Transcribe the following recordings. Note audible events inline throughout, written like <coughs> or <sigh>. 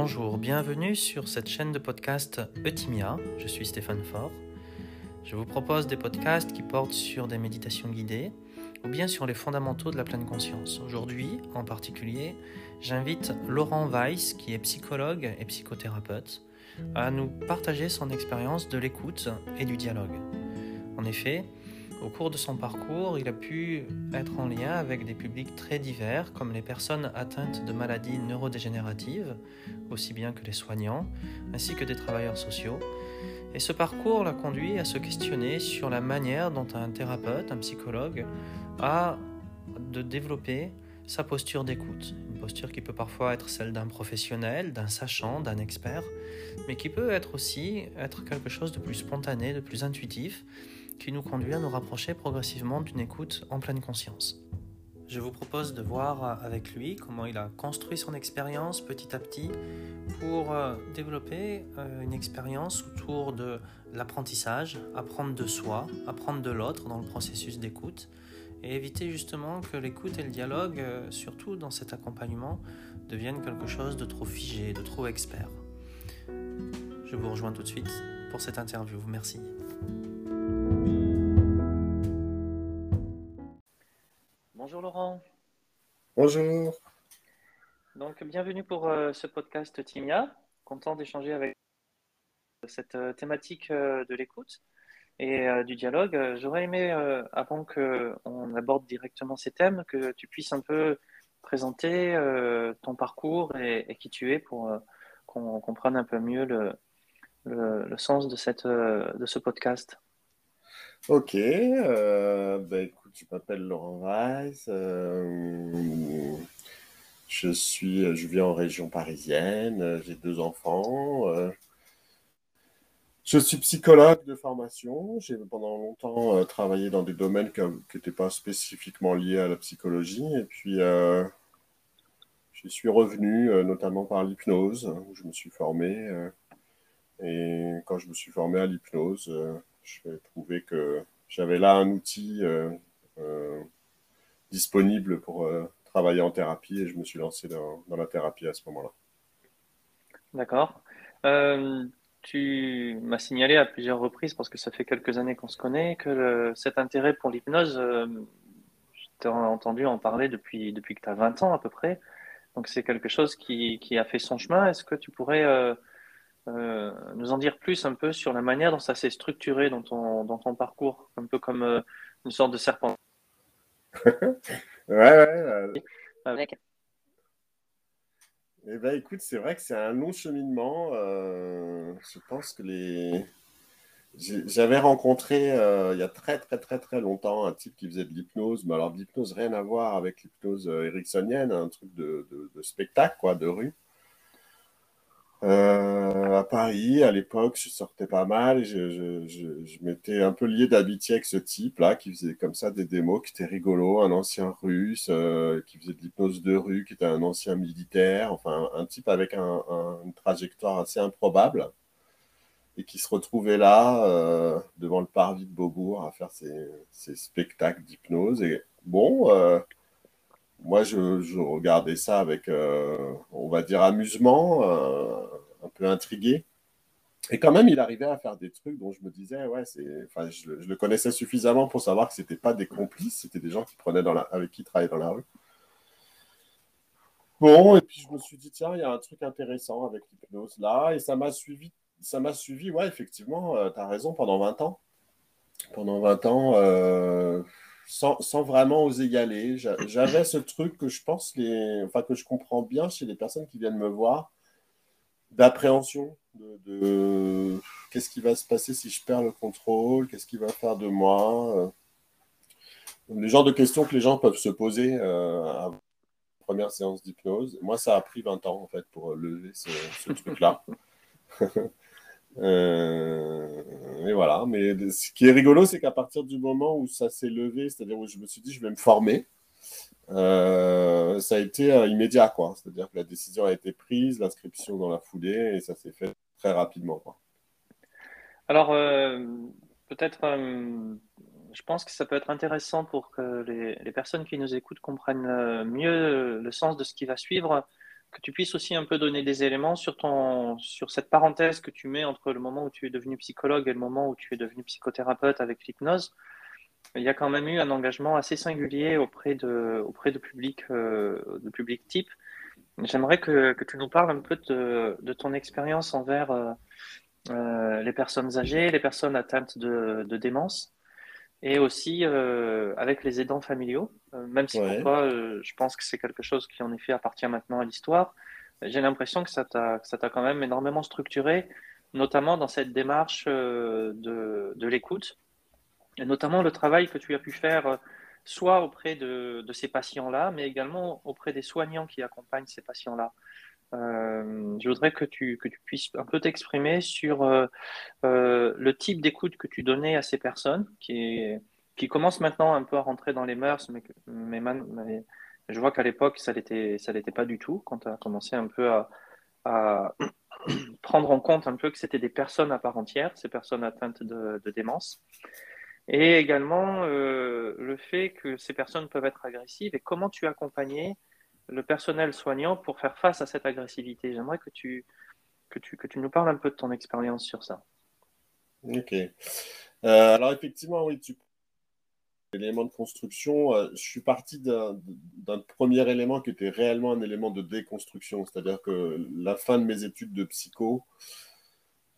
Bonjour, bienvenue sur cette chaîne de podcast Eutimia. Je suis Stéphane Faure. Je vous propose des podcasts qui portent sur des méditations guidées ou bien sur les fondamentaux de la pleine conscience. Aujourd'hui, en particulier, j'invite Laurent Weiss, qui est psychologue et psychothérapeute, à nous partager son expérience de l'écoute et du dialogue. En effet, au cours de son parcours, il a pu être en lien avec des publics très divers, comme les personnes atteintes de maladies neurodégénératives, aussi bien que les soignants, ainsi que des travailleurs sociaux. Et ce parcours l'a conduit à se questionner sur la manière dont un thérapeute, un psychologue, a de développer sa posture d'écoute. Une posture qui peut parfois être celle d'un professionnel, d'un sachant, d'un expert, mais qui peut être aussi être quelque chose de plus spontané, de plus intuitif, qui nous conduit à nous rapprocher progressivement d'une écoute en pleine conscience. Je vous propose de voir avec lui comment il a construit son expérience petit à petit pour euh, développer euh, une expérience autour de l'apprentissage, apprendre de soi, apprendre de l'autre dans le processus d'écoute et éviter justement que l'écoute et le dialogue, euh, surtout dans cet accompagnement, deviennent quelque chose de trop figé, de trop expert. Je vous rejoins tout de suite pour cette interview. Merci. Bonjour. Donc bienvenue pour euh, ce podcast Timia. Content d'échanger avec cette euh, thématique euh, de l'écoute et du dialogue. J'aurais aimé, avant qu'on aborde directement ces thèmes, que tu puisses un peu présenter ton parcours et, qui tu es pour qu'on comprenne un peu mieux le, sens de, cette, de ce podcast. Ok, euh, bah, écoute, je m'appelle Laurent Weiss. Euh, je suis, je vis en région parisienne. J'ai deux enfants. Euh, je suis psychologue de formation. J'ai pendant longtemps travaillé dans des domaines qui n'étaient pas spécifiquement liés à la psychologie. Et puis, je suis revenu notamment par l'hypnose, où je me suis formé. et quand je me suis formé à l'hypnose, je trouvé que j'avais là un outil euh, euh, disponible pour euh, travailler en thérapie et je me suis lancé dans, la thérapie à ce moment-là. D'accord. tu m'as signalé à plusieurs reprises, parce que ça fait quelques années qu'on se connaît, que cet intérêt pour l'hypnose, je t'ai entendu en parler depuis, que tu as 20 ans à peu près. Donc c'est quelque chose qui, a fait son chemin. Est-ce que tu pourrais euh, nous en dire plus un peu sur la manière dont ça s'est structuré dans ton, dans ton parcours, un peu comme euh, une sorte de serpent. <laughs> ouais, ouais. Avec. Eh ben, écoute, c'est vrai que c'est un long cheminement. Euh, je pense que les. J'avais rencontré il y a très très très très longtemps un type qui faisait de l'hypnose, mais alors de l'hypnose rien à voir avec l'hypnose ericksonienne, un truc de, de, de, spectacle quoi, de rue. Euh, à Paris, à l'époque, je sortais pas mal. Je, je, m'étais un peu lié d'amitié avec ce type-là qui faisait comme ça des démos qui étaient rigolos, un ancien russe euh, qui faisait de l'hypnose de rue, qui était un ancien militaire, enfin un type avec un, une trajectoire assez improbable et qui se retrouvait là euh, devant le parvis de Beaubourg à faire ses, spectacles d'hypnose. Et bon, moi, je, regardais ça avec, euh, on va dire, amusement, euh, un peu intrigué. Et quand même, il arrivait à faire des trucs dont je me disais, ouais, c'est, enfin, je, le connaissais suffisamment pour savoir que c'était pas des complices, c'était des gens qui prenaient avec qui il travaillait dans la rue. Bon, et puis je me suis dit, tiens, il y a un truc intéressant avec l'hypnose là, et ça m'a suivi, ça m'a suivi, ouais, effectivement, euh, tu as raison, pendant 20 ans. Pendant 20 ans, euh, sans, vraiment oser y aller. J'avais ce truc que je pense, les, enfin, que je comprends bien chez les personnes qui viennent me voir, d'appréhension, de, qu'est-ce qui va se passer si je perds le contrôle, qu'est-ce qui va faire de moi. Les genres de questions que les gens peuvent se poser euh, à la première séance d'hypnose. Moi, ça a pris 20 ans, en fait, pour lever ce, ce truc-là. <laughs> Euh, et voilà. Mais ce qui est rigolo, c'est qu'à partir du moment où ça s'est levé, c'est-à-dire où je me suis dit, je vais me former, euh, ça a été euh, immédiat, quoi. C'est-à-dire que la décision a été prise, l'inscription dans la foulée, et ça s'est fait très rapidement, quoi. Alors, peut-être, je pense que ça peut être intéressant pour que les, personnes qui nous écoutent comprennent mieux le sens de ce qui va suivre, que tu puisses aussi un peu donner des éléments sur, ton, sur cette parenthèse que tu mets entre le moment où tu es devenu psychologue et le moment où tu es devenu psychothérapeute avec l'hypnose. Il y a quand même eu un engagement assez singulier auprès de, auprès de publics euh, de public type. J'aimerais que, que, tu nous parles un peu de, de ton expérience envers euh, euh, les personnes âgées, les personnes atteintes de, de démence et aussi euh, avec les aidants familiaux, euh, même si pour toi, euh, je pense que c'est quelque chose qui en effet appartient maintenant à l'histoire, j'ai l'impression que ça t'a quand même énormément structuré, notamment dans cette démarche de, de l'écoute, et notamment le travail que tu as pu faire soit auprès de, de ces patients-là, mais également auprès des soignants qui accompagnent ces patients-là. Euh, je voudrais que tu, que tu puisses un peu t'exprimer sur euh, euh, le type d'écoute que tu donnais à ces personnes, qui, qui commencent maintenant un peu à rentrer dans les mœurs, mais, mais, je vois qu'à l'époque, ça ne ça l'était pas du tout, quand tu as commencé un peu à, à <clears throat> prendre en compte un peu que c'était des personnes à part entière, ces personnes atteintes de, de démence. Et également le fait que ces personnes peuvent être agressives et comment tu accompagnais le personnel soignant pour faire face à cette agressivité. J'aimerais que tu, que, tu, que tu nous parles un peu de ton expérience sur ça. Ok. Euh, alors effectivement, oui, tu élément de construction, euh, je suis parti d'un premier élément qui était réellement un élément de déconstruction, c'est-à-dire que la fin de mes études de psycho,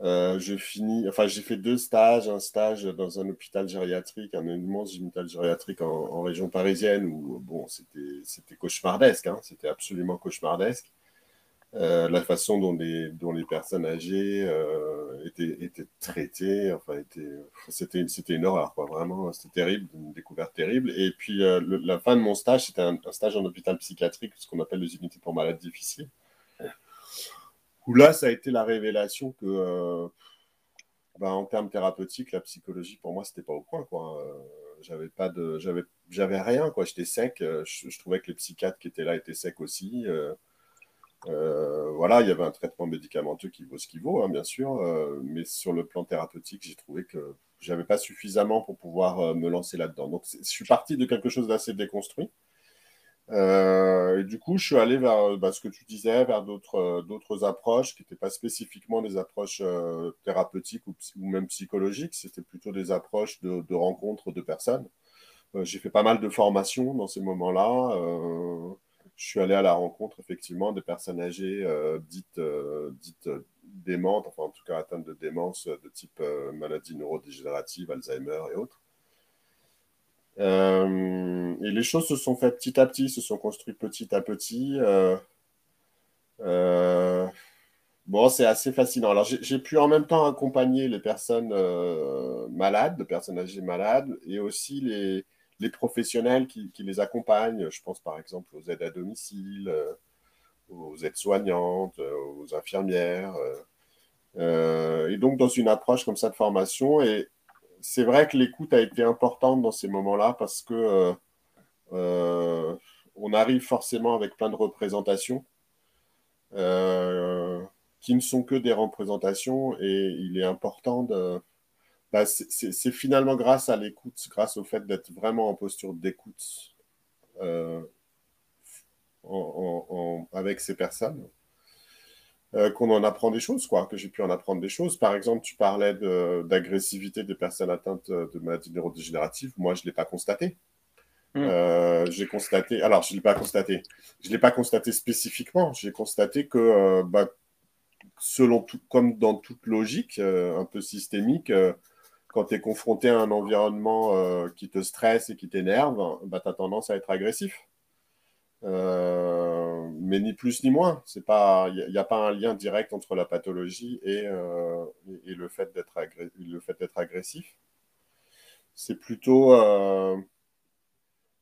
euh, je finis, enfin, j'ai fait deux stages, un stage dans un hôpital gériatrique, un immense hôpital gériatrique en, région parisienne où, bon, c'était cauchemardesque, hein, c'était absolument cauchemardesque. Euh, la façon dont les, dont les personnes âgées euh, étaient, étaient, traitées, enfin, c'était une horreur, quoi, vraiment, c'était terrible, une découverte terrible. Et puis, la fin de mon stage, c'était un, un, stage en hôpital psychiatrique, ce qu'on appelle les unités pour malades difficiles là, ça a été la révélation que, bah, en termes thérapeutiques, la psychologie, pour moi, c'était pas au point. Quoi. Euh, j'avais pas de, j'avais, j'avais rien. Quoi. J'étais sec. Euh, je, trouvais que les psychiatres qui étaient là étaient secs aussi. voilà, il y avait un traitement médicamenteux qui vaut ce qu'il vaut, hein, bien sûr. mais sur le plan thérapeutique, j'ai trouvé que j'avais pas suffisamment pour pouvoir me lancer là-dedans. Donc, je suis parti de quelque chose d'assez déconstruit. Euh, et du coup, je suis allé vers bah, ce que tu disais, vers d'autres euh, d'autres approches qui n'étaient pas spécifiquement des approches euh, thérapeutiques ou, même psychologiques, c'était plutôt des approches de, de rencontres de personnes. J'ai fait pas mal de formations dans ces moments-là. je suis allé à la rencontre effectivement des personnes âgées dites, dites démentes, enfin en tout cas atteintes de démence de type maladie neurodégénérative, Alzheimer et autres. Euh, et les choses se sont faites petit à petit, se sont construites petit à petit. Euh, euh, bon, c'est assez fascinant. Alors, j'ai pu en même temps accompagner les personnes malades, les personnes âgées malades, et aussi les, professionnels qui, qui, les accompagnent. Je pense par exemple aux aides à domicile, aux aides-soignantes, aux infirmières. et donc, dans une approche comme ça de formation, et c'est vrai que l'écoute a été importante dans ces moments-là parce que euh, euh, on arrive forcément avec plein de représentations euh, qui ne sont que des représentations et il est important de. Bah, c'est finalement grâce à l'écoute, grâce au fait d'être vraiment en posture d'écoute avec ces personnes, euh, qu'on en apprend des choses, quoi, que j'ai pu en apprendre des choses. Par exemple, tu parlais d'agressivité des personnes atteintes de maladies neurodégénératives. Moi, je ne l'ai pas constaté. Hmm. Euh, j'ai constaté, alors je ne l'ai pas constaté, je l'ai pas constaté spécifiquement, j'ai constaté que, euh, bah, selon tout, comme dans toute logique un peu systémique, quand tu es confronté à un environnement qui te stresse et qui t'énerve, bah, tu as tendance à être agressif. Euh, mais ni plus ni moins. Il n'y a, pas un lien direct entre la pathologie et, euh, et le fait d'être agressif. C'est plutôt euh,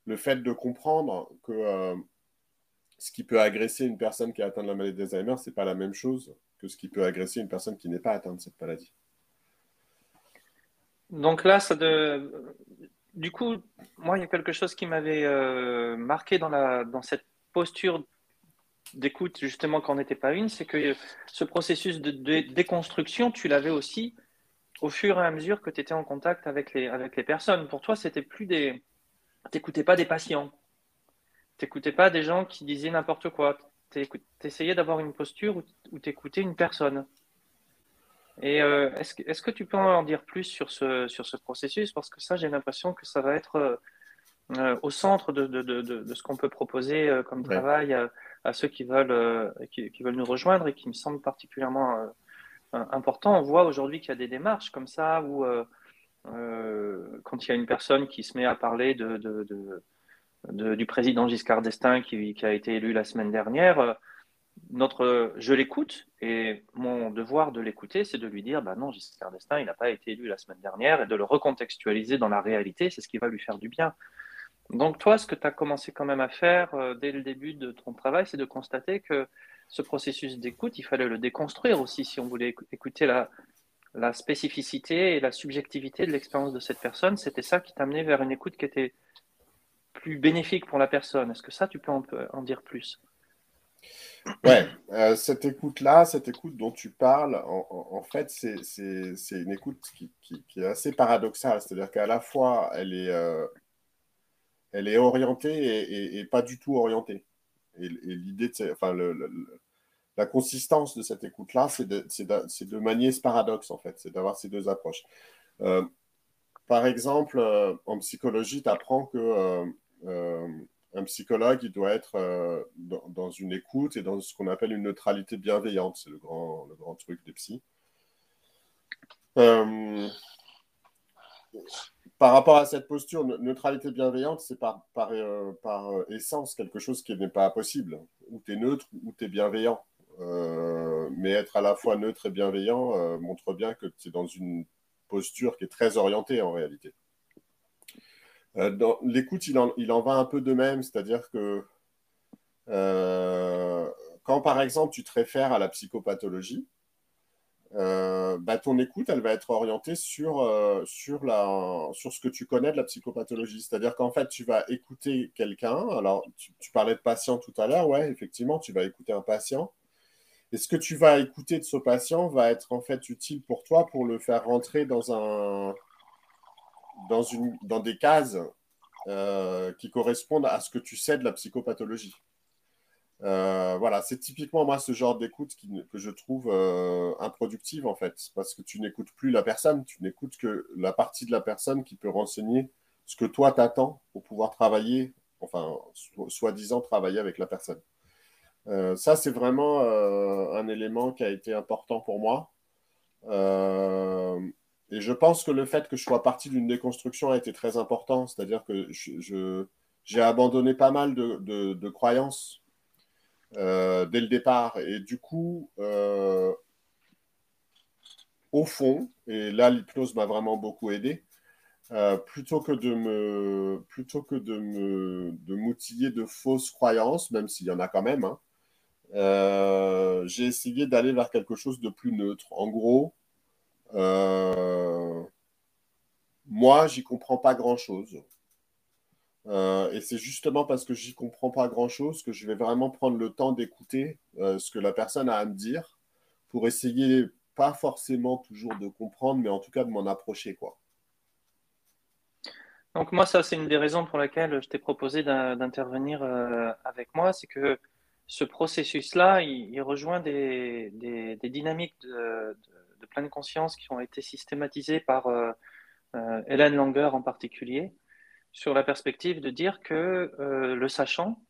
le fait de comprendre que ce qui peut agresser une personne qui est atteinte de la maladie d'Alzheimer, ce n'est pas la même chose que ce qui peut agresser une personne qui n'est pas atteinte de cette maladie. Donc là, ça de du coup, moi, il y a quelque chose qui m'avait euh, marqué dans, la, dans cette posture d'écoute, justement, quand on n'était pas une, c'est que ce processus de, déconstruction, tu l'avais aussi au fur et à mesure que tu étais en contact avec les, avec les personnes. Pour toi, c'était plus des. Tu n'écoutais pas des patients. Tu n'écoutais pas des gens qui disaient n'importe quoi. tu essayais d'avoir une posture où, tu écoutais une personne. Et euh, est-ce que, est que, tu peux en dire plus sur ce, sur ce processus? Parce que ça, j'ai l'impression que ça va être euh, euh, au centre de, de, de, de ce qu'on peut proposer comme travail à, ceux qui veulent, qui, qui, veulent nous rejoindre et qui me semble particulièrement important. On voit aujourd'hui qu'il y a des démarches comme ça où, quand il y a une personne qui se met à parler de, du président Giscard d'Estaing qui, a été élu la semaine dernière, notre, je l'écoute et mon devoir de l'écouter, c'est de lui dire bah non, Giscard d'Estaing, il n'a pas été élu la semaine dernière et de le recontextualiser dans la réalité, c'est ce qui va lui faire du bien. Donc, toi, ce que tu as commencé quand même à faire euh, dès le début de ton travail, c'est de constater que ce processus d'écoute, il fallait le déconstruire aussi si on voulait écouter la, la spécificité et la subjectivité de l'expérience de cette personne. C'était ça qui t'amenait vers une écoute qui était plus bénéfique pour la personne. Est-ce que ça, tu peux en dire plus? Ouais, euh, cette écoute-là, cette écoute dont tu parles, en, fait, c'est une écoute qui, est assez paradoxale. C'est-à-dire qu'à la fois, elle est, euh, orientée et, pas du tout orientée. Et, l'idée, enfin, la consistance de cette écoute-là, c'est de, manier ce paradoxe, en fait. C'est d'avoir ces deux approches. Euh, par exemple, en psychologie, tu apprends que un psychologue, il doit être euh, dans, une écoute et dans ce qu'on appelle une neutralité bienveillante. C'est le grand, truc des psys. Euh, par rapport à cette posture, neutralité bienveillante, c'est par, par, euh, par, essence quelque chose qui n'est pas possible. Ou tu es neutre ou tu es bienveillant. Mais être à la fois neutre et bienveillant montre bien que tu es dans une posture qui est très orientée en réalité. Euh, dans l'écoute, il en, va un peu de même, c'est-à-dire que euh, quand par exemple tu te réfères à la psychopathologie, euh, bah, ton écoute, elle va être orientée sur, sur, la, sur ce que tu connais de la psychopathologie. C'est-à-dire qu'en fait, tu vas écouter quelqu'un. Alors, tu, tu, parlais de patient tout à l'heure. Ouais, effectivement, tu vas écouter un patient. Et ce que tu vas écouter de ce patient va être en fait utile pour toi pour le faire rentrer dans un, dans, une, dans des cases euh, qui correspondent à ce que tu sais de la psychopathologie. Euh, voilà, c'est typiquement moi ce genre d'écoute que je trouve euh, improductive en fait, parce que tu n'écoutes plus la personne, tu n'écoutes que la partie de la personne qui peut renseigner ce que toi t'attends pour pouvoir travailler, enfin soi-disant travailler avec la personne. Ça, c'est vraiment un élément qui a été important pour moi. Et je pense que le fait que je sois parti d'une déconstruction a été très important. C'est-à-dire que j'ai abandonné pas mal de, croyances euh, dès le départ. Et du coup, euh, au fond, et là, l'hypnose m'a vraiment beaucoup aidé, euh, plutôt que de me de de m'outiller de fausses croyances, même s'il y en a quand même, hein, j'ai essayé d'aller vers quelque chose de plus neutre. En gros, euh, moi, j'y comprends pas grand-chose. Euh, et c'est justement parce que j'y comprends pas grand-chose que je vais vraiment prendre le temps d'écouter euh, ce que la personne a à me dire pour essayer pas forcément toujours de comprendre, mais en tout cas de m'en approcher. quoi. Donc moi, ça, c'est une des raisons pour lesquelles je t'ai proposé d'intervenir avec moi, c'est que ce processus-là, il, rejoint des, dynamiques de, de pleine conscience qui ont été systématisées par euh, euh, Hélène Langer en particulier, sur la perspective de dire que euh, le sachant,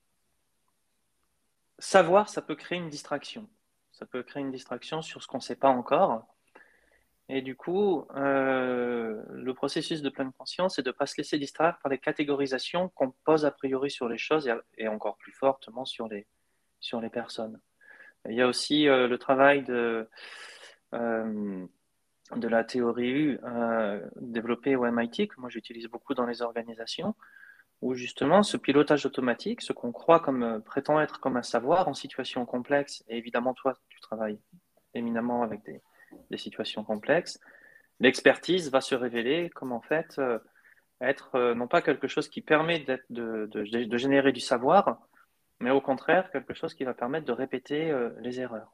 savoir, ça peut créer une distraction. Ça peut créer une distraction sur ce qu'on ne sait pas encore. Et du coup, le processus de pleine conscience, c'est de ne pas se laisser distraire par les catégorisations qu'on pose a priori sur les choses et, encore plus fortement sur les, sur les personnes. Il y a aussi le travail de, euh, de la théorie euh, développée au MIT, que moi j'utilise beaucoup dans les organisations, où justement ce pilotage automatique, ce qu'on croit comme euh, prétend être comme un savoir en situation complexe, et évidemment toi tu travailles éminemment avec des, situations complexes, l'expertise va se révéler comme en fait être non pas quelque chose qui permet de, de, générer du savoir, mais au contraire quelque chose qui va permettre de répéter les erreurs.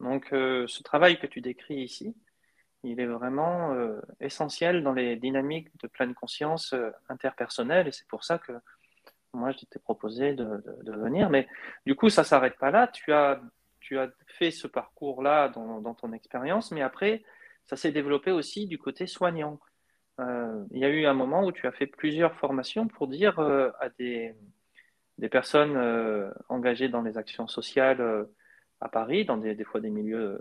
Donc euh, ce travail que tu décris ici, il est vraiment euh, essentiel dans les dynamiques de pleine conscience euh, interpersonnelle et c'est pour ça que moi, je t'ai proposé de, venir. Mais du coup, ça ne s'arrête pas là. Tu as, fait ce parcours-là dans, ton expérience, mais après, ça s'est développé aussi du côté soignant. Euh, il y a eu un moment où tu as fait plusieurs formations pour dire euh, à des, des personnes euh, engagées dans les actions sociales à Paris, dans des, fois des milieux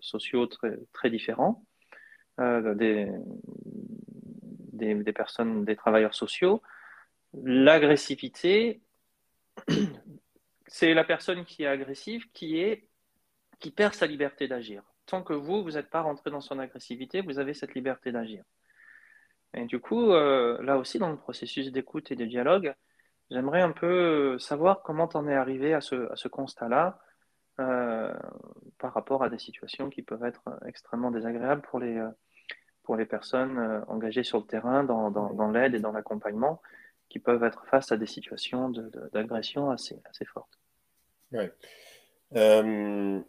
sociaux très, différents, des, personnes, des travailleurs sociaux, l'agressivité, <clears throat> c'est la personne qui est agressive qui, perd sa liberté d'agir. Tant que vous, vous n'êtes pas rentré dans son agressivité, vous avez cette liberté d'agir. Et du coup, euh, là aussi, dans le processus d'écoute et de dialogue, j'aimerais un peu savoir comment tu en es arrivé à ce, à ce constat-là euh, par rapport à des situations qui peuvent être extrêmement désagréables pour les, pour les personnes euh, engagées sur le terrain dans, dans, dans l'aide et dans l'accompagnement qui peuvent être face à des situations d'agression assez, assez fortes. Ouais. Euh,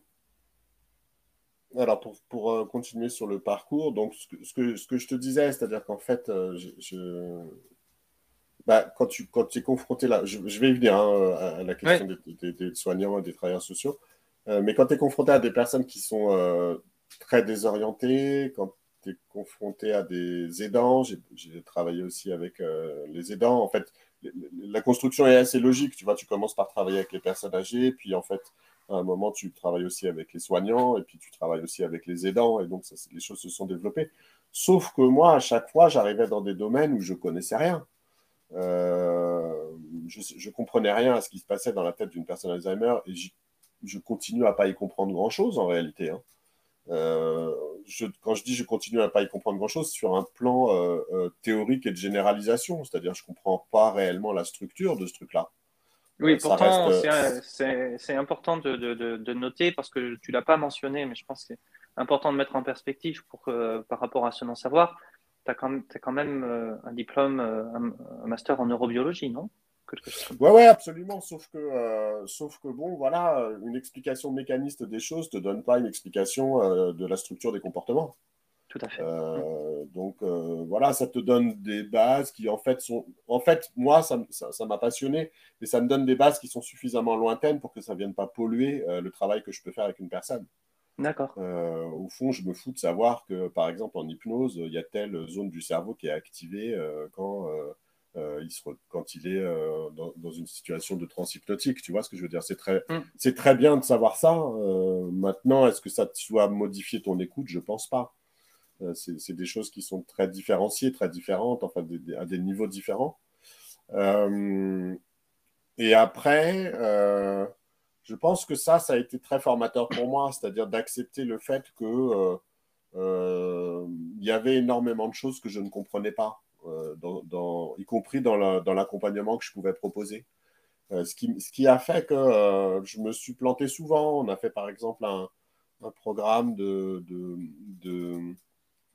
alors, pour, pour, euh, continuer sur le parcours, donc ce que, ce que, ce que je te disais, c'est-à-dire qu'en fait, euh, je, bah, quand, tu, quand es confronté là, je, vais y venir hein, à la question des, des, soignants et des travailleurs sociaux, mais quand tu es confronté à des personnes qui sont très désorientées, quand tu es confronté à des aidants. J'ai travaillé aussi avec euh, les aidants. En fait, la construction est assez logique. Tu vois, tu commences par travailler avec les personnes âgées, puis en fait, à un moment, tu travailles aussi avec les soignants, et puis tu travailles aussi avec les aidants, et donc ça, les choses se sont développées. Sauf que moi, à chaque fois, j'arrivais dans des domaines où je connaissais rien. Euh, je, ne comprenais rien à ce qui se passait dans la tête d'une personne Alzheimer, et je continue à pas y comprendre grand-chose en réalité. Hein. Euh, quand je dis je continue à pas y comprendre grand-chose, sur un plan euh, euh, théorique et de généralisation, c'est-à-dire je comprends pas réellement la structure de ce truc-là. Oui, pourtant, c'est important de, de, de, noter parce que tu l'as pas mentionné, mais je pense que c'est important de mettre en perspective pour par rapport à ce non-savoir. As, as, quand même un diplôme, un master en neurobiologie, non? Ouais, ouais, absolument. Sauf que, euh, sauf que, bon, voilà, une explication mécaniste des choses ne te donne pas une explication euh, de la structure des comportements. Tout à fait. Euh, donc, voilà, ça te donne des bases qui, en fait, sont. En fait, moi, ça m'a ça, passionné, et ça me donne des bases qui sont suffisamment lointaines pour que ça ne vienne pas polluer le travail que je peux faire avec une personne. D'accord. au fond, je me fous de savoir que, par exemple, en hypnose, il y a telle zone du cerveau qui est activée quand euh, il se quand il est euh, dans, une situation de transhypnotique. Tu vois ce que je veux dire? C'est très, mm. c'est très bien de savoir ça. Euh, maintenant, est-ce que ça doit modifier ton écoute? Je pense pas. c'est des choses qui sont très différenciées, très différentes, enfin à des niveaux différents. et après, je pense que ça, ça a été très formateur pour moi, c'est-à-dire d'accepter le fait que il y avait énormément de choses que je ne comprenais pas. Euh, y compris dans l'accompagnement que je pouvais proposer. Euh, ce, qui, a fait que euh, je me suis planté souvent. On a fait par exemple un, programme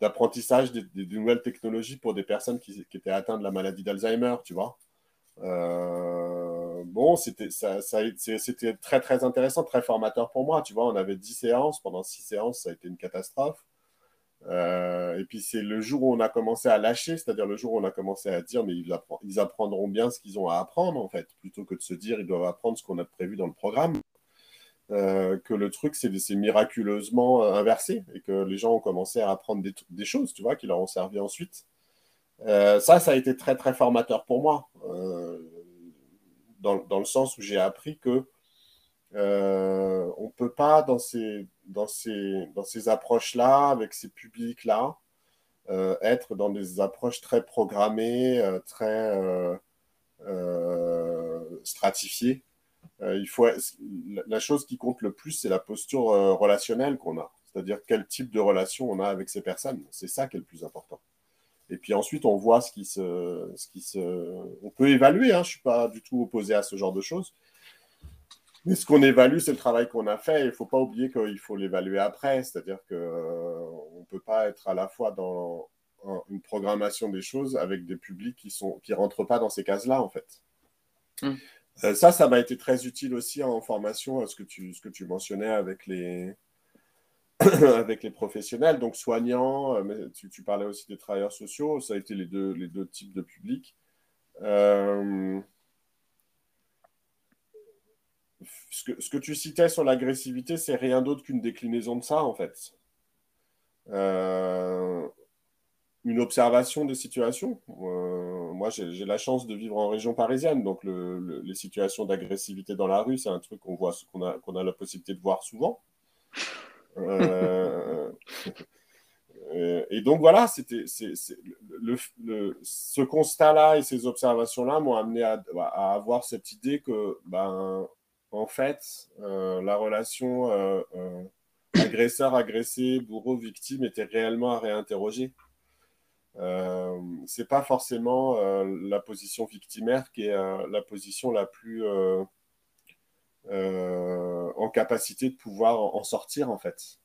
d'apprentissage de, des, nouvelles technologies pour des personnes qui étaient atteintes de la maladie d'Alzheimer, tu vois. Bon, c'était, très très intéressant, très formateur pour moi. Tu vois, on avait 10 séances. Pendant 6 séances, ça a été une catastrophe. Euh, et puis c'est le jour où on a commencé à lâcher, c'est-à-dire le jour où on a commencé à dire mais ils, apprendront bien ce qu'ils ont à apprendre en fait, plutôt que de se dire ils doivent apprendre ce qu'on a prévu dans le programme. Euh, que le truc c'est miraculeusement euh, inversé et que les gens ont commencé à apprendre des, choses, tu vois, qui leur ont servi ensuite. ça, ça a été très très formateur pour moi, dans, le sens où j'ai appris que euh, on ne peut pas, dans ces, dans ces, dans ces approches-là, avec ces publics-là, euh, être dans des approches très programmées, euh, très stratifiées. il faut, la chose qui compte le plus, c'est la posture relationnelle qu'on a, c'est-à-dire quel type de relation on a avec ces personnes. C'est ça qui est le plus important. Et puis ensuite, on voit ce qui se, ce qui se, on peut évaluer. Hein, je suis pas du tout opposé à ce genre de choses. Mais ce qu'on évalue, c'est le travail qu'on a fait. Il ne faut pas oublier qu'il faut l'évaluer après. C'est-à-dire qu'on euh, ne peut pas être à la fois dans une programmation des choses avec des publics qui ne qui rentrent pas dans ces cases-là, en fait. Mm. Euh, ça, ça m'a été très utile aussi en formation, ce que tu, ce que tu mentionnais avec les, <coughs> avec les professionnels, donc soignants, euh, mais tu, parlais aussi des travailleurs sociaux, ça a été les deux, types de publics. Euh, ce que, tu citais sur l'agressivité, c'est rien d'autre qu'une déclinaison de ça, en fait. Euh, une observation des situations. Euh, moi, j'ai la chance de vivre en région parisienne, donc les situations d'agressivité dans la rue, c'est un truc qu'on a, a la possibilité de voir souvent. Euh, et donc voilà, c'était ce constat-là et ces observations-là m'ont amené à, avoir cette idée que, ben, en fait, la relation agresseur-agressé, bourreau-victime était réellement à réinterroger. Euh, c'est pas forcément euh, la position victimaire qui est euh, la position la plus euh, en capacité de pouvoir en, sortir en fait.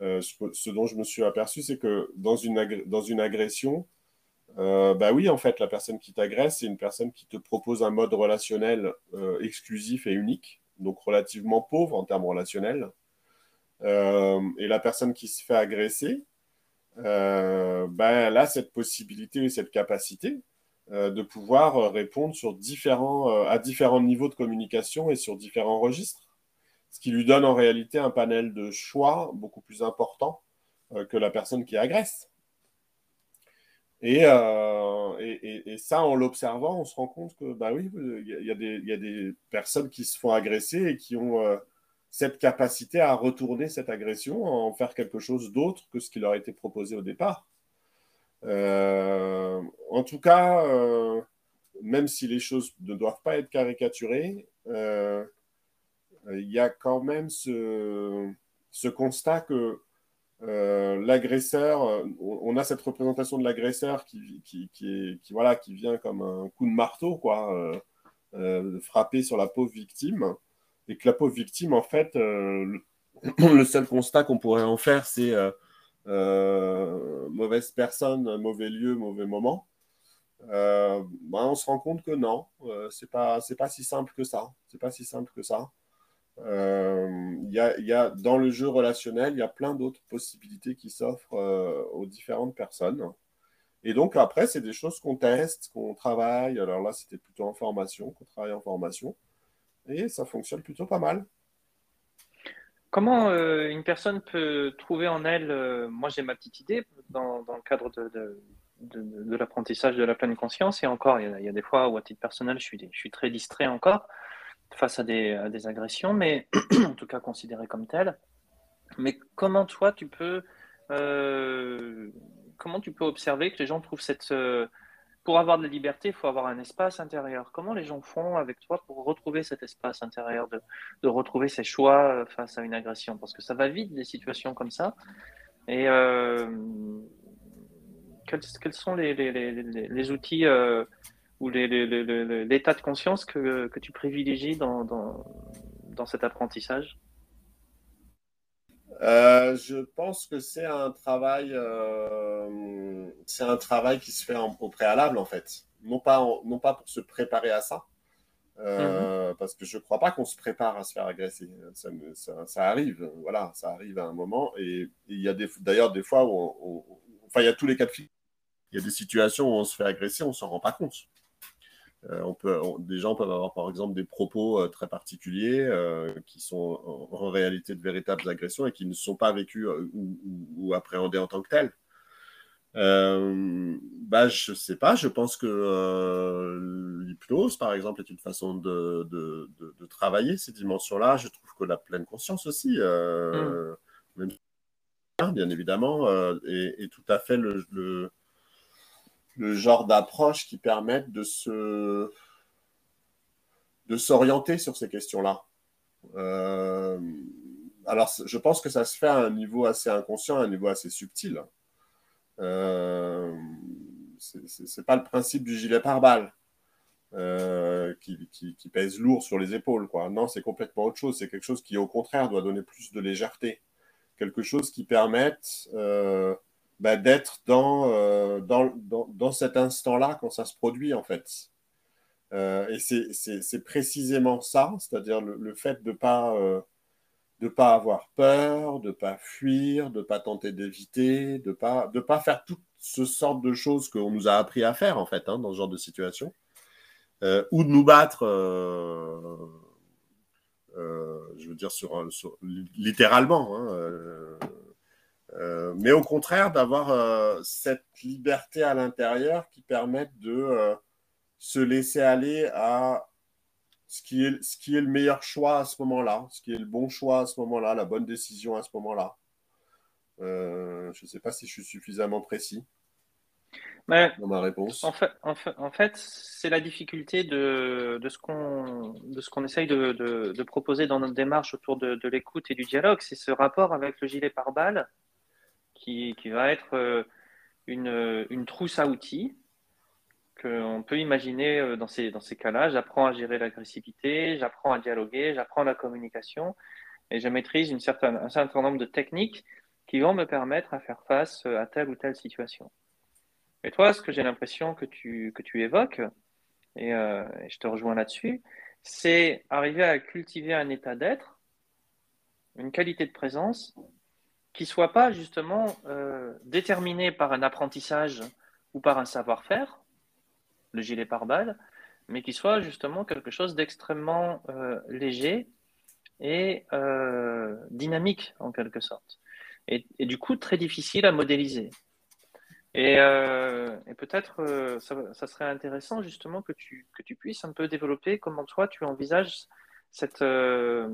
ce dont je me suis aperçu, c'est que dans une, dans une agression, bah oui, en fait, la personne qui t'agresse, c'est une personne qui te propose un mode relationnel exclusif et unique, donc relativement pauvre en termes relationnels. et la personne qui se fait agresser, euh, ben, elle a cette possibilité et cette capacité euh, de pouvoir répondre sur différents, euh, à différents niveaux de communication et sur différents registres, ce qui lui donne en réalité un panel de choix beaucoup plus important que la personne qui agresse. Et, ça, en l'observant, on se rend compte que, bah oui, il y, a des personnes qui se font agresser et qui ont cette capacité à retourner cette agression, à en faire quelque chose d'autre que ce qui leur a été proposé au départ. Euh, en tout cas, euh, même si les choses ne doivent pas être caricaturées, euh, il y a quand même ce, constat que l'agresseur, on a cette représentation de l'agresseur qui, voilà, qui vient comme un coup de marteau, quoi, frapper sur la pauvre victime. Et que la pauvre victime, en fait, <clears throat> le, seul constat qu'on pourrait en faire, c'est euh, euh, mauvaise personne, mauvais lieu, mauvais moment. Ben, on se rend compte que non, c'est pas c'est pas si simple que ça. C'est pas si simple que ça. Il y a, y, a, dans le jeu relationnel, il y a plein d'autres possibilités qui s'offrent aux différentes personnes. Et donc après, c'est des choses qu'on teste, qu'on travaille. Alors là, c'était plutôt en formation, qu'on travaille en formation et ça fonctionne plutôt pas mal. Comment euh, une personne peut trouver en elle, euh, moi j'ai ma petite idée dans, dans le cadre de, l'apprentissage de la pleine conscience, et encore, il y, a, des fois où à titre personnel, je suis, très distrait encore face à des, agressions, mais <clears throat> en tout cas considéré comme tel. Mais comment toi tu peux, euh, tu peux observer que les gens trouvent cette pour avoir de la liberté, il faut avoir un espace intérieur. Comment les gens font avec toi pour retrouver cet espace intérieur, de, retrouver ses choix euh, face à une agression? Parce que ça va vite, des situations comme ça. Et euh, quels, sont les, outils ou l'état de conscience que, tu privilégies dans, dans cet apprentissage? Euh, je pense que c'est un travail, euh, c'est un travail qui se fait au préalable en fait, non pas, non pas pour se préparer à ça, euh, mhm. parce que je crois pas qu'on se prépare à se faire agresser. Ça, ça, arrive, voilà, ça arrive à un moment, et il y a d'ailleurs des fois où, enfin, il y a tous les cas de figure. Il y a des situations où on se fait agresser, on s'en rend pas compte. Euh, on peut, des gens peuvent avoir par exemple des propos euh, très particuliers euh, qui sont en, réalité de véritables agressions et qui ne sont pas vécus ou, appréhendés en tant que tels. bah, je ne sais pas, je pense que l'hypnose, par exemple, est une façon de, de, travailler ces dimensions-là. Je trouve que la pleine conscience aussi, mm. même, bien évidemment, est, tout à fait le le genre d'approche qui permettent de se de s'orienter sur ces questions-là. Euh, alors, je pense que ça se fait à un niveau assez inconscient, à un niveau assez subtil. Euh, c'est pas le principe du gilet pare-balles euh, qui, qui, pèse lourd sur les épaules. Quoi. Non, c'est complètement autre chose. C'est quelque chose qui, au contraire, doit donner plus de légèreté. Quelque chose qui permette euh, bah, d'être euh, dans, dans, dans, cet instant-là quand ça se produit, en fait. Euh, et c'est précisément ça, c'est-à-dire le, fait de ne pas, euh, pas avoir peur, de ne pas fuir, de ne pas tenter d'éviter, de ne pas, de pas faire toutes ce sorte de choses qu'on nous a appris à faire, en fait, hein, dans ce genre de situation, ou de nous battre je veux dire, sur, littéralement. Hein, mais au contraire, d'avoir cette liberté à l'intérieur qui permette de se laisser aller à ce qui, est, ce qui est le meilleur choix à ce moment-là, ce qui est le bon choix à ce moment-là, la bonne décision à ce moment-là. je ne sais pas si je suis suffisamment précis. Dans ma réponse. En fait, en fait, c'est la difficulté de, de ce qu'on essaye de, de, proposer dans notre démarche autour de, l'écoute et du dialogue. C'est ce rapport avec le gilet pare-balles qui, va être euh, une, une, trousse à outils qu'on peut imaginer euh, dans ces, dans ces cas-là. J'apprends à gérer l'agressivité, j'apprends à dialoguer, j'apprends la communication et je maîtrise une certaine, un certain nombre de techniques qui vont me permettre à faire face à telle ou telle situation. Et toi, ce que j'ai l'impression que tu, que tu évoques, et, euh, je te rejoins là-dessus, c'est arriver à cultiver un état d'être, une qualité de présence qui soit pas justement euh, déterminée par un apprentissage ou par un savoir-faire, le gilet pare-balles, mais qui soit justement quelque chose d'extrêmement euh, léger et dynamique en quelque sorte. et, du coup très difficile à modéliser. Et, euh, peut-être euh, ça, ça, serait intéressant justement que tu, que tu puisses un peu développer comment toi tu envisages cette, euh,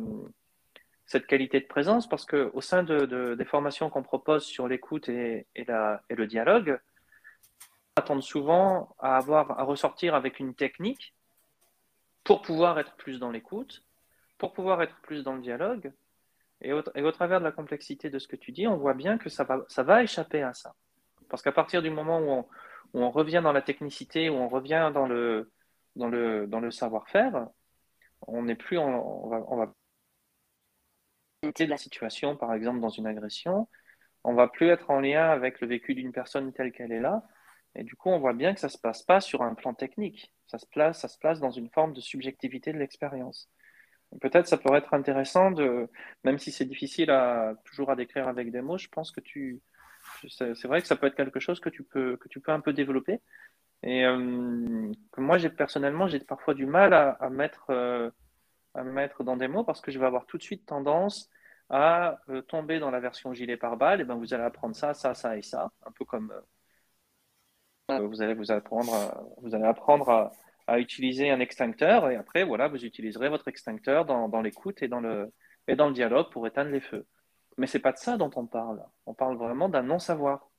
cette qualité de présence parce qu'au sein de, de, des formations qu'on propose sur l'écoute et, le dialogue, on attend souvent à, ressortir avec une technique pour pouvoir être plus dans l'écoute, pour pouvoir être plus dans le dialogue. Et au, au travers de la complexité de ce que tu dis, on voit bien que ça va, échapper à ça. Parce qu'à partir du moment où on, revient dans la technicité, où on revient dans le, savoir-faire, on n'est plus, va, on de la situation, par exemple, dans une agression, on va plus être en lien avec le vécu d'une personne telle qu'elle est là. Et du coup, on voit bien que ça ne se passe pas sur un plan technique. Ça se place, ça se place dans une forme de subjectivité de l'expérience. Peut-être ça pourrait être intéressant même si c'est difficile toujours à décrire avec des mots, je pense que tu, c'est vrai que ça peut être quelque chose que tu peux, que tu peux un peu développer. Et euh, que moi, j'ai personnellement, j'ai parfois du mal à, mettre, euh, à mettre dans des mots parce que je vais avoir tout de suite tendance à euh, tomber dans la version gilet pare-balles. Et ben, vous allez apprendre ça, ça, ça et ça, un peu comme vous allez vous apprendre, à, vous allez apprendre à, utiliser un extincteur et après, voilà, vous utiliserez votre extincteur dans, l'écoute et dans le et dans le dialogue pour éteindre les feux. Mais c'est pas de ça dont on parle. On parle vraiment d'un non-savoir.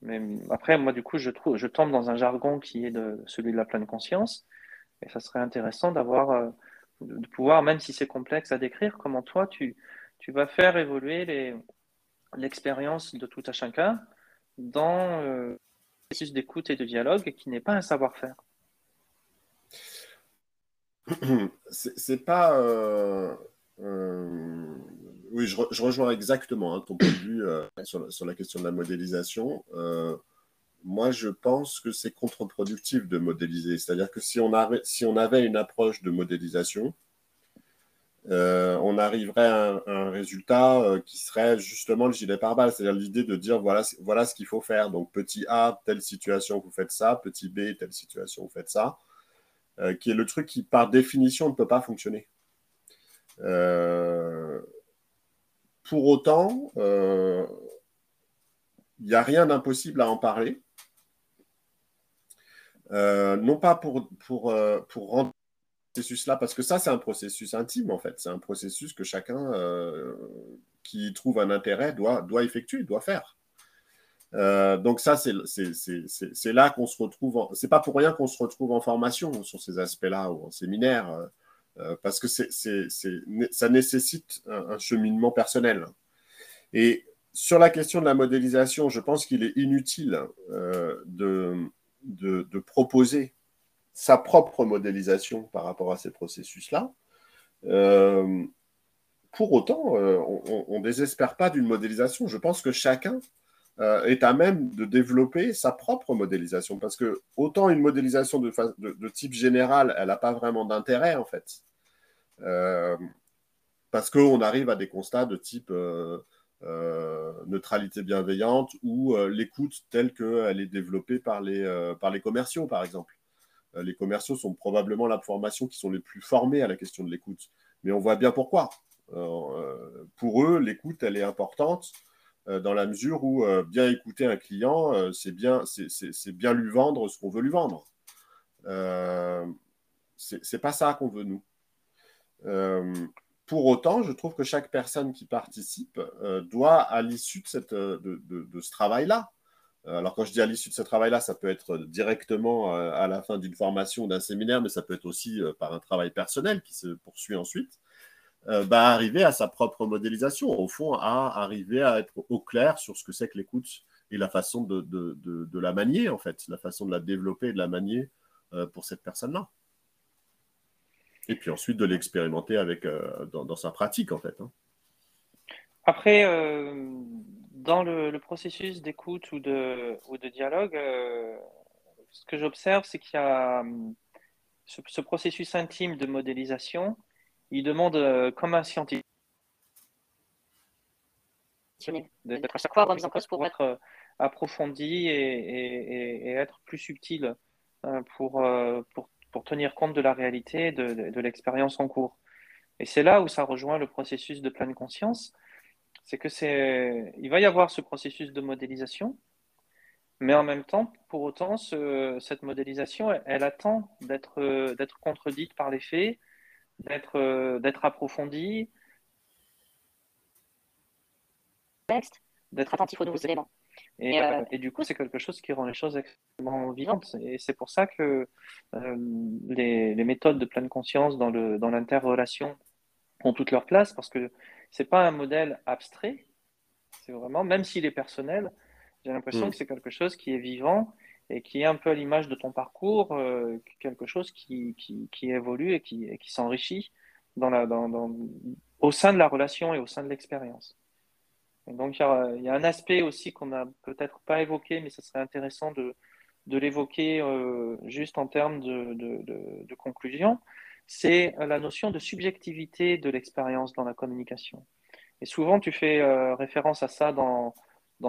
Mais après, moi, du coup, je, trouve, je tombe dans un jargon qui est de, celui de la pleine conscience. Et ça serait intéressant d'avoir, euh, de pouvoir, même si c'est complexe à décrire, comment toi, tu, tu vas faire évoluer l'expérience de tout à chacun dans euh, le processus d'écoute et de dialogue qui n'est pas un savoir-faire. <clears throat> C'est pas. Euh, oui, je, rejoins exactement hein, ton point de vue euh, sur, la question de la modélisation. Euh, moi, je pense que c'est contre-productif de modéliser. C'est-à-dire que si on, avait, une approche de modélisation, euh, on arriverait à un, résultat qui serait justement le gilet pare-balles, c'est-à-dire l'idée de dire voilà, voilà ce qu'il faut faire. Donc, petit A, telle situation, vous faites ça. Petit B, telle situation, vous faites ça. qui est le truc qui, par définition, ne peut pas fonctionner. Euh, pour autant, il euh, n'y a rien d'impossible à en parler. Euh, non pas pour, pour, euh, pour rendre ce processus-là, parce que ça, c'est un processus intime, en fait. C'est un processus que chacun qui trouve un intérêt doit, doit effectuer, doit faire. donc ça, c'est là qu'on se retrouve. C'est pas pour rien qu'on se retrouve en formation sur ces aspects-là ou en séminaire. Euh, parce que ça nécessite un, cheminement personnel. Et sur la question de la modélisation, je pense qu'il est inutile euh, de, de, proposer sa propre modélisation par rapport à ces processus-là. Euh, pour autant, on ne désespère pas d'une modélisation. Je pense que chacun est à même de développer sa propre modélisation. Parce que autant une modélisation de, de, type général, elle n'a pas vraiment d'intérêt en fait. Euh, parce qu'on arrive à des constats de type euh, euh, neutralité bienveillante ou l'écoute telle qu'elle est développée par les, par les commerciaux, par exemple. les commerciaux sont probablement la formation qui sont les plus formés à la question de l'écoute. mais on voit bien pourquoi. Euh, pour eux, l'écoute, elle est importante euh, dans la mesure où euh, bien écouter un client, c'est bien, c'est bien lui vendre ce qu'on veut lui vendre. c'est pas ça qu'on veut nous. Pour autant, je trouve que chaque personne qui participe doit, à l'issue de, de, ce travail-là, alors quand je dis à l'issue de ce travail-là, ça peut être directement à la fin d'une formation ou d'un séminaire, mais ça peut être aussi par un travail personnel qui se poursuit ensuite. Euh, bah, arriver à sa propre modélisation, au fond, à arriver à être au clair sur ce que c'est que l'écoute et la façon de, la manier, en fait, la façon de la développer et de la manier euh, pour cette personne-là. Et puis ensuite de l'expérimenter avec euh, dans, dans, sa pratique, en fait. Hein. Après, dans le, le processus d'écoute ou de, ou de dialogue, ce que j'observe, c'est qu'il y a ce, ce, processus intime de modélisation il demande, euh, comme un scientifique, d'être chaque fois remis en cause pour être euh, approfondi et, être plus subtil euh, pour, pour, pour, tenir compte de la réalité de, de, l'expérience en cours. Et c'est là où ça rejoint le processus de pleine conscience. C'est que c'est, il va y avoir ce processus de modélisation, mais en même temps, pour autant, ce, cette modélisation, elle, elle attend d'être, d'être contredite par les faits, d'être d'être approfondi, d'être attentif aux nouveaux éléments. Et, euh, euh, et, du coup, c'est quelque chose qui rend les choses extrêmement vivantes. Et c'est pour ça que les, les, méthodes de pleine conscience dans le dans l'interrelation ont toute leur place parce que c'est pas un modèle abstrait. C'est vraiment, même s'il est personnel, j'ai l'impression mm. que c'est quelque chose qui est vivant et qui est un peu à l'image de ton parcours, euh, quelque chose qui, qui, qui, évolue et qui, qui s'enrichit dans la, dans, dans, au sein de la relation et au sein de l'expérience. Donc il y, a, un aspect aussi qu'on n'a peut-être pas évoqué, mais ce serait intéressant de, l'évoquer euh, juste en termes de, conclusion, c'est la notion de subjectivité de l'expérience dans la communication. Et souvent, tu fais euh, référence à ça dans,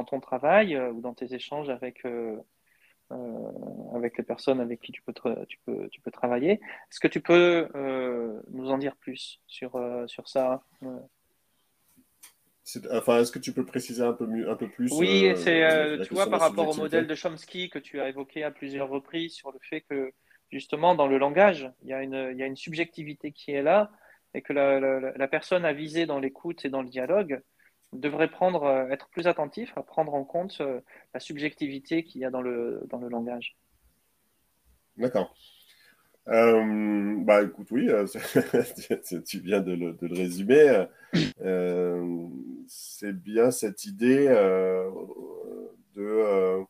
ton travail ou dans tes échanges avec, euh, les personnes avec qui tu peux, travailler. Est-ce que tu peux euh, nous en dire plus euh, sur ça Enfin, est-ce que tu peux préciser un peu, mieux, un peu plus Oui, c'est, tu vois, par rapport au modèle de Chomsky que tu as évoqué à plusieurs reprises sur le fait que, justement, dans le langage, il y a une, il y a une subjectivité qui est là et que la, la personne à viser dans l'écoute et dans le dialogue devrait prendre, euh, être plus attentif à prendre en compte euh, la subjectivité qu'il y a dans le, dans le langage. D'accord. Euh, bah écoute, oui, <laughs> tu viens de le, résumer. c'est bien cette idée de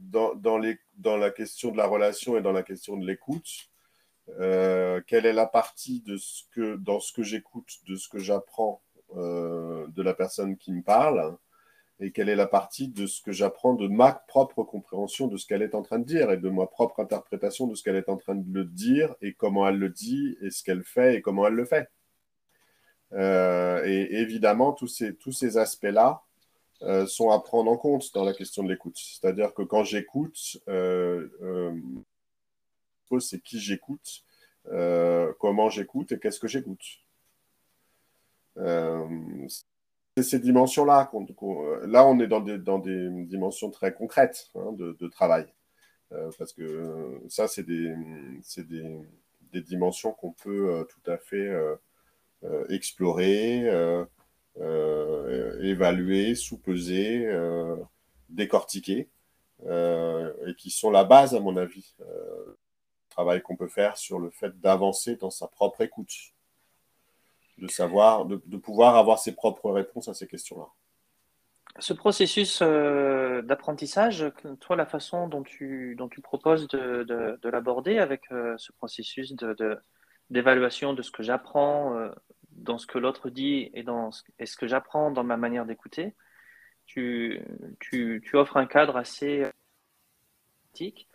dans, dans, les, dans la question de la relation et dans la question de l'écoute. quelle est la partie de ce que dans ce que j'écoute, de ce que j'apprends euh, de la personne qui me parle? Et quelle est la partie de ce que j'apprends de ma propre compréhension de ce qu'elle est en train de dire et de ma propre interprétation de ce qu'elle est en train de le dire et comment elle le dit et ce qu'elle fait et comment elle le fait. Euh, et évidemment, tous ces, tous ces aspects-là euh, sont à prendre en compte dans la question de l'écoute. C'est-à-dire que quand j'écoute, c'est qui j'écoute, comment j'écoute et qu'est-ce que j'écoute. Euh, c'est ces dimensions-là. là, on est dans des, dans des dimensions très concrètes hein, de, travail. Euh, parce que ça, c'est des, des, des, dimensions qu'on peut euh, tout à fait explorer, évaluer, sous-peser, décortiquer, et qui sont la base, à mon avis, du travail qu'on peut faire sur le fait d'avancer dans sa propre écoute de savoir, de, pouvoir avoir ses propres réponses à ces questions-là. Ce processus euh, d'apprentissage, toi, la façon dont tu, proposes de, de, l'aborder avec euh, ce processus d'évaluation de, ce que j'apprends euh, dans ce que l'autre dit et, dans ce, que j'apprends dans ma manière d'écouter, tu, offres un cadre assez pratique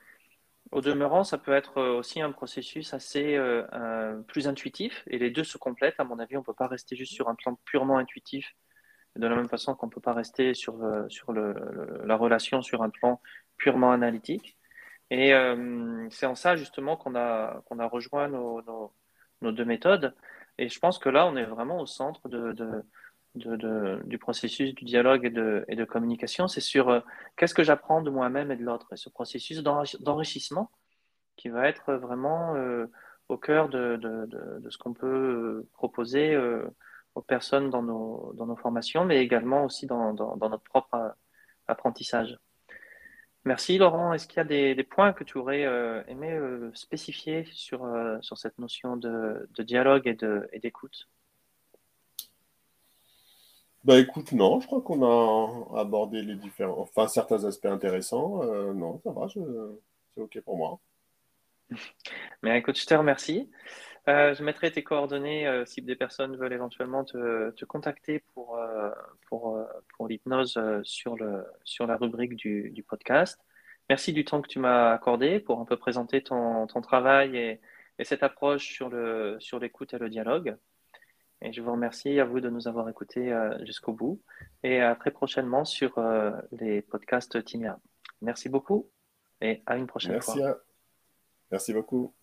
au demeurant, ça peut être euh, aussi un processus assez euh, plus intuitif et les deux se complètent. À mon avis, on ne peut pas rester juste sur un plan purement intuitif, de la même façon qu'on ne peut pas rester sur, euh, sur la relation sur un plan purement analytique. Et c'est en ça justement qu'on a, a rejoint nos, nos, nos, deux méthodes. Et je pense que là, on est vraiment au centre de, de, du processus du dialogue et de, et de communication. C'est sur euh, qu'est-ce que j'apprends de moi-même et de l'autre. Et ce processus d'enrichissement qui va être vraiment euh, au cœur de, ce qu'on peut proposer aux personnes dans nos, dans nos formations, mais également aussi dans, dans notre propre apprentissage. Merci Laurent. Est-ce qu'il y a des, points que tu aurais euh, aimé euh, spécifier sur, euh, sur cette notion de, dialogue et d'écoute? Bah écoute, non, je crois qu'on a abordé les différents, enfin certains aspects intéressants. non, ça va, c'est ok pour moi. <laughs> Mais écoute, je te remercie. je mettrai tes coordonnées si des personnes veulent éventuellement te, te contacter pour, pour, pour l'hypnose sur, le, sur la rubrique du, du podcast. Merci du temps que tu m'as accordé pour un peu présenter ton, ton travail et, et, cette approche sur l'écoute sur et le dialogue. Et je vous remercie à vous de nous avoir écoutés euh, jusqu'au bout et à très prochainement sur euh, les podcasts Timia. Merci beaucoup et à une prochaine Merci fois. Merci beaucoup.